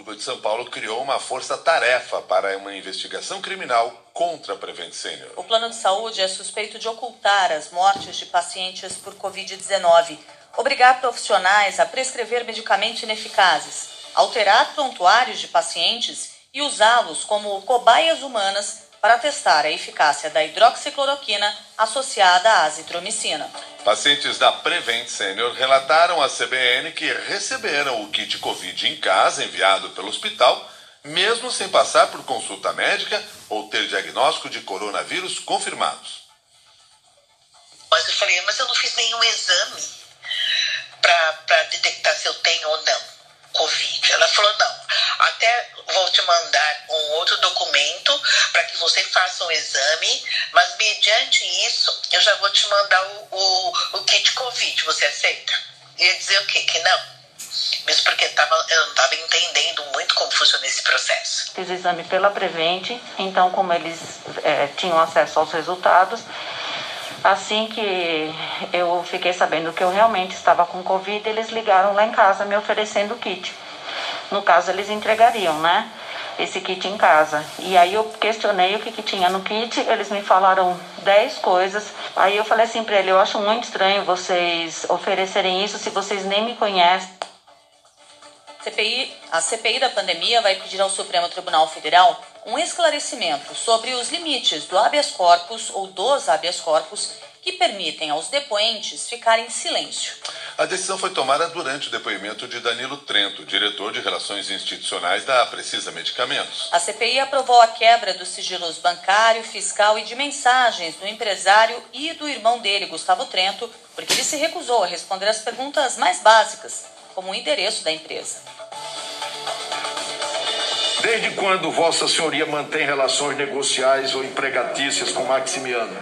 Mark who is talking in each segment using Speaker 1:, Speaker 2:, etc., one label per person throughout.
Speaker 1: Público de São Paulo criou uma força-tarefa para uma investigação criminal contra a Prevent Senior.
Speaker 2: O plano de saúde é suspeito de ocultar as mortes de pacientes por Covid-19, obrigar profissionais a prescrever medicamentos ineficazes, alterar prontuários de pacientes e usá-los como cobaias humanas para testar a eficácia da hidroxicloroquina associada à azitromicina.
Speaker 1: Pacientes da Prevent Senior relataram à CBN que receberam o kit Covid em casa enviado pelo hospital, mesmo sem passar por consulta médica ou ter diagnóstico de coronavírus confirmados.
Speaker 3: Mas eu falei, mas eu não fiz nenhum exame para detectar se eu tenho ou não Covid. Ela falou, não, até vou te mandar um outro documento para que você faça um exame, mas mediante isso eu já vou te mandar o, o, o kit Covid. Você aceita? Ia dizer o quê? Que não. Mesmo porque tava, eu não estava entendendo muito como funciona esse processo.
Speaker 4: Fiz exame pela Prevent, então como eles é, tinham acesso aos resultados, assim que eu fiquei sabendo que eu realmente estava com Covid, eles ligaram lá em casa me oferecendo o kit. No caso, eles entregariam, né? Esse kit em casa. E aí eu questionei o que, que tinha no kit, eles me falaram 10 coisas. Aí eu falei assim para ele: eu acho muito estranho vocês oferecerem isso se vocês nem me conhecem.
Speaker 2: CPI, a CPI da pandemia vai pedir ao Supremo Tribunal Federal um esclarecimento sobre os limites do habeas corpus ou dos habeas corpus que permitem aos depoentes ficarem em silêncio.
Speaker 1: A decisão foi tomada durante o depoimento de Danilo Trento, diretor de Relações Institucionais da Precisa Medicamentos.
Speaker 2: A CPI aprovou a quebra dos sigilos bancário, fiscal e de mensagens do empresário e do irmão dele, Gustavo Trento, porque ele se recusou a responder as perguntas mais básicas, como o endereço da empresa.
Speaker 5: Desde quando Vossa Senhoria mantém relações negociais ou empregatícias com Maximiano?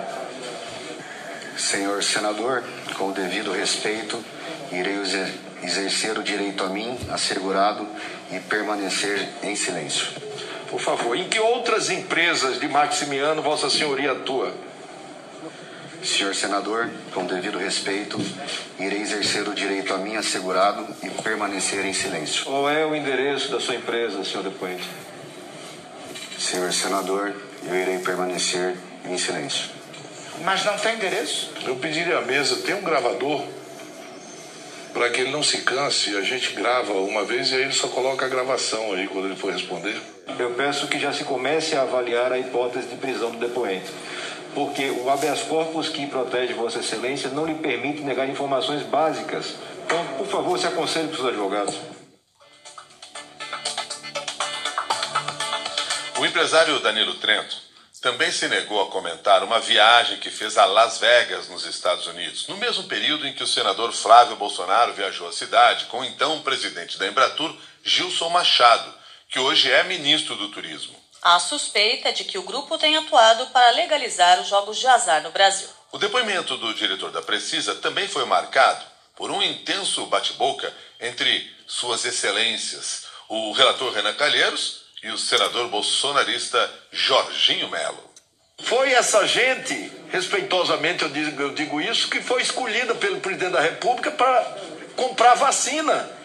Speaker 6: Senhor senador, com o devido respeito, irei exercer o direito a mim, assegurado, e permanecer em silêncio.
Speaker 5: Por favor, em que outras empresas de Maximiano Vossa Senhoria atua?
Speaker 6: Senhor senador, com devido respeito, irei exercer o direito a mim assegurado e permanecer em silêncio.
Speaker 5: Qual é o endereço da sua empresa, senhor depoente?
Speaker 6: Senhor senador, eu irei permanecer em silêncio.
Speaker 7: Mas não tem endereço?
Speaker 5: Eu pediria à mesa, tem um gravador para que ele não se canse. A gente grava uma vez e aí ele só coloca a gravação aí quando ele for responder.
Speaker 8: Eu peço que já se comece a avaliar a hipótese de prisão do depoente porque o habeas corpus que protege Vossa Excelência não lhe permite negar informações básicas. Então, por favor, se aconselhe para os advogados.
Speaker 1: O empresário Danilo Trento também se negou a comentar uma viagem que fez a Las Vegas, nos Estados Unidos, no mesmo período em que o senador Flávio Bolsonaro viajou à cidade com o então presidente da Embratur, Gilson Machado, que hoje é ministro do Turismo.
Speaker 2: Há suspeita de que o grupo tem atuado para legalizar os jogos de azar no Brasil.
Speaker 1: O depoimento do diretor da Precisa também foi marcado por um intenso bate-boca entre Suas Excelências, o relator Renan Calheiros e o senador bolsonarista Jorginho Melo.
Speaker 5: Foi essa gente, respeitosamente eu digo, eu digo isso, que foi escolhida pelo presidente da República para comprar vacina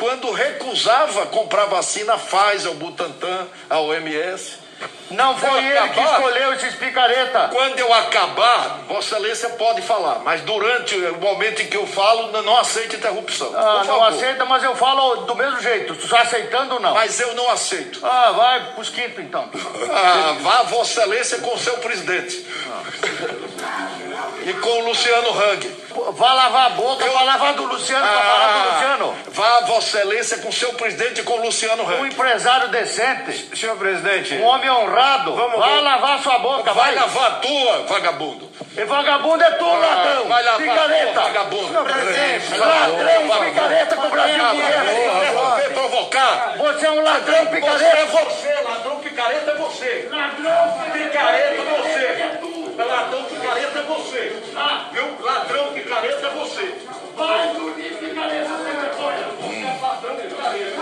Speaker 5: quando recusava comprar vacina Pfizer, o Butantan, a OMS.
Speaker 7: Não foi ele acabar, que escolheu esses picareta.
Speaker 5: Quando eu acabar, Vossa Excelência pode falar, mas durante o momento em que eu falo, não aceite interrupção.
Speaker 7: Ah, não aceita, mas eu falo do mesmo jeito. Tu está aceitando ou não?
Speaker 5: Mas eu não aceito.
Speaker 7: Ah, vai pros quintos então.
Speaker 5: Ah, vá Vossa Excelência com seu presidente. Ah. E com o Luciano Hang.
Speaker 7: Vá lavar a boca eu... para lavar do Luciano, ah, falar do Luciano.
Speaker 5: Vá, Vossa Excelência, com seu presidente e com o Luciano Hang.
Speaker 7: Um empresário decente.
Speaker 5: Senhor presidente.
Speaker 7: Um homem honrado. Vamos, Vá vamos. lavar sua boca,
Speaker 5: vai. Vai lavar a tua, vagabundo.
Speaker 7: E vagabundo é tu, ah, ladrão.
Speaker 5: Vai lavar
Speaker 7: picareta.
Speaker 5: Tua, vagabundo.
Speaker 7: Senhor presidente. Ladrão, picareta com o Brasil
Speaker 5: inteiro. Vem provocar.
Speaker 7: Você é um ladrão, picareta.
Speaker 5: Você é você, ladrão, picareta é você.
Speaker 7: Ladrão,
Speaker 5: picareta é você. Ladrão, picareta é você. Ah. Viu? Ladrão, picareta é você.
Speaker 7: Vai dormir, picareta, sem vergonha. Você é ladrão, picareta.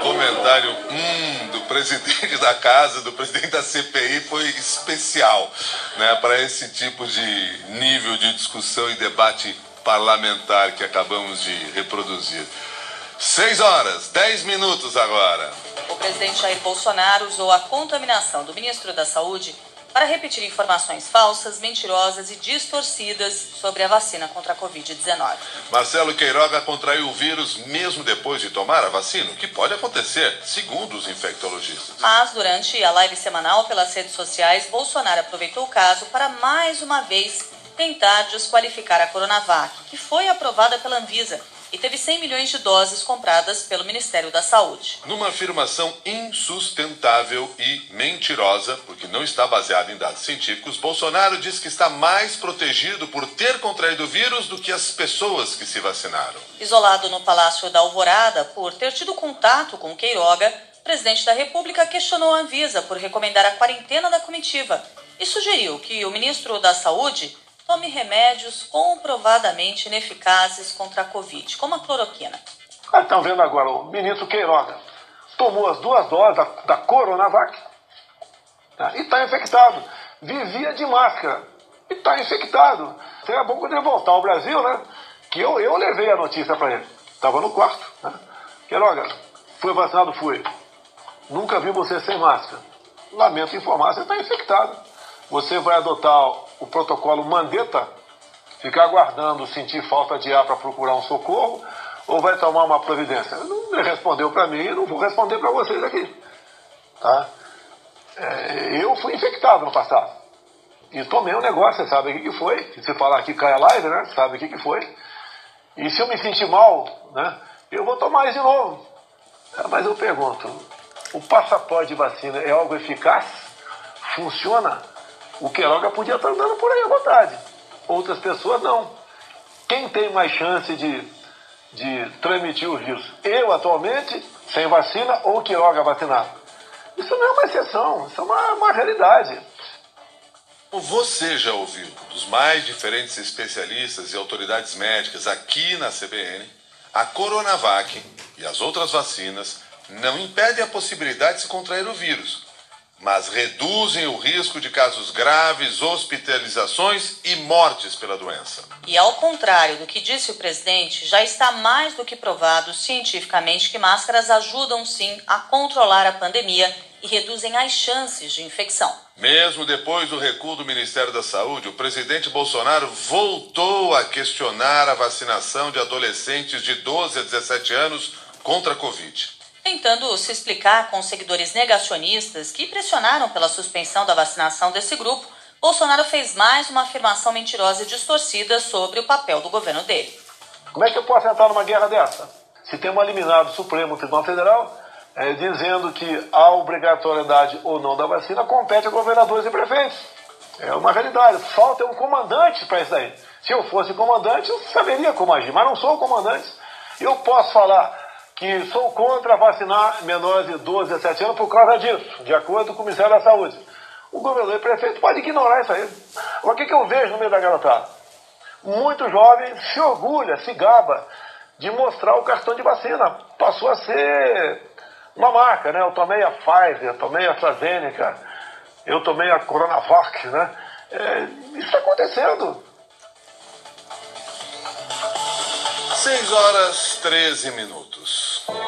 Speaker 1: O comentário hum, do presidente da casa, do presidente da CPI foi especial né, para esse tipo de nível de discussão e debate parlamentar que acabamos de reproduzir. 6 horas, 10 minutos agora.
Speaker 2: O presidente Jair Bolsonaro usou a contaminação do ministro da Saúde para repetir informações falsas, mentirosas e distorcidas sobre a vacina contra a Covid-19.
Speaker 1: Marcelo Queiroga contraiu o vírus mesmo depois de tomar a vacina, o que pode acontecer, segundo os infectologistas.
Speaker 2: Mas, durante a live semanal pelas redes sociais, Bolsonaro aproveitou o caso para mais uma vez tentar desqualificar a Coronavac, que foi aprovada pela Anvisa e teve 100 milhões de doses compradas pelo Ministério da Saúde.
Speaker 1: Numa afirmação insustentável e mentirosa, porque não está baseada em dados científicos, Bolsonaro diz que está mais protegido por ter contraído o vírus do que as pessoas que se vacinaram.
Speaker 2: Isolado no Palácio da Alvorada por ter tido contato com Queiroga, o presidente da República questionou a Anvisa por recomendar a quarentena da comitiva e sugeriu que o ministro da Saúde tome remédios comprovadamente ineficazes contra a Covid, como a cloroquina.
Speaker 9: Ah, estão vendo agora, o ministro Queiroga tomou as duas doses da, da Coronavac tá? e está infectado. Vivia de máscara e está infectado. Seria bom quando ele voltar ao Brasil, né? Que eu, eu levei a notícia para ele. Estava no quarto. Né? Queiroga, foi vacinado? Fui. Nunca vi você sem máscara. Lamento informar, você está infectado. Você vai adotar o protocolo Mandetta, ficar aguardando sentir falta de ar para procurar um socorro, ou vai tomar uma providência? Não respondeu para mim, não vou responder para vocês aqui. Tá? É, eu fui infectado no passado. E tomei um negócio, você sabe o que, foi? Se falar aqui cai a live, né? Sabe o que, que foi? E se eu me sentir mal, né? Eu vou tomar isso de novo. É, mas eu pergunto, o passaporte de vacina é algo eficaz? Funciona? O Queiroga podia estar andando por aí à vontade. Outras pessoas não. Quem tem mais chance de, de transmitir o vírus? Eu, atualmente, sem vacina ou Queiroga vacinado? Isso não é uma exceção, isso é uma, uma realidade.
Speaker 1: Você já ouviu dos mais diferentes especialistas e autoridades médicas aqui na CBN, a Coronavac e as outras vacinas não impedem a possibilidade de se contrair o vírus mas reduzem o risco de casos graves, hospitalizações e mortes pela doença.
Speaker 2: E ao contrário do que disse o presidente, já está mais do que provado cientificamente que máscaras ajudam sim a controlar a pandemia e reduzem as chances de infecção.
Speaker 1: Mesmo depois do recuo do Ministério da Saúde, o presidente Bolsonaro voltou a questionar a vacinação de adolescentes de 12 a 17 anos contra a Covid.
Speaker 2: Tentando se explicar com seguidores negacionistas que pressionaram pela suspensão da vacinação desse grupo, Bolsonaro fez mais uma afirmação mentirosa e distorcida sobre o papel do governo dele.
Speaker 9: Como é que eu posso entrar numa guerra dessa? Se tem um eliminado Supremo Tribunal Federal é, dizendo que a obrigatoriedade ou não da vacina compete a governadores e prefeitos. É uma realidade. Falta um comandante para isso aí. Se eu fosse comandante, eu saberia como agir, mas não sou comandante. Eu posso falar que sou contra vacinar menores de 12 a 17 anos por causa disso, de acordo com o Ministério da Saúde. O governador e o prefeito pode ignorar isso aí. Agora, o que, que eu vejo no meio da garotada? Muito jovem se orgulha, se gaba de mostrar o cartão de vacina. Passou a ser uma marca, né? Eu tomei a Pfizer, eu tomei a AstraZeneca, eu tomei a Coronavac, né? É, isso está acontecendo.
Speaker 1: 6 horas 13 minutos. Jesus.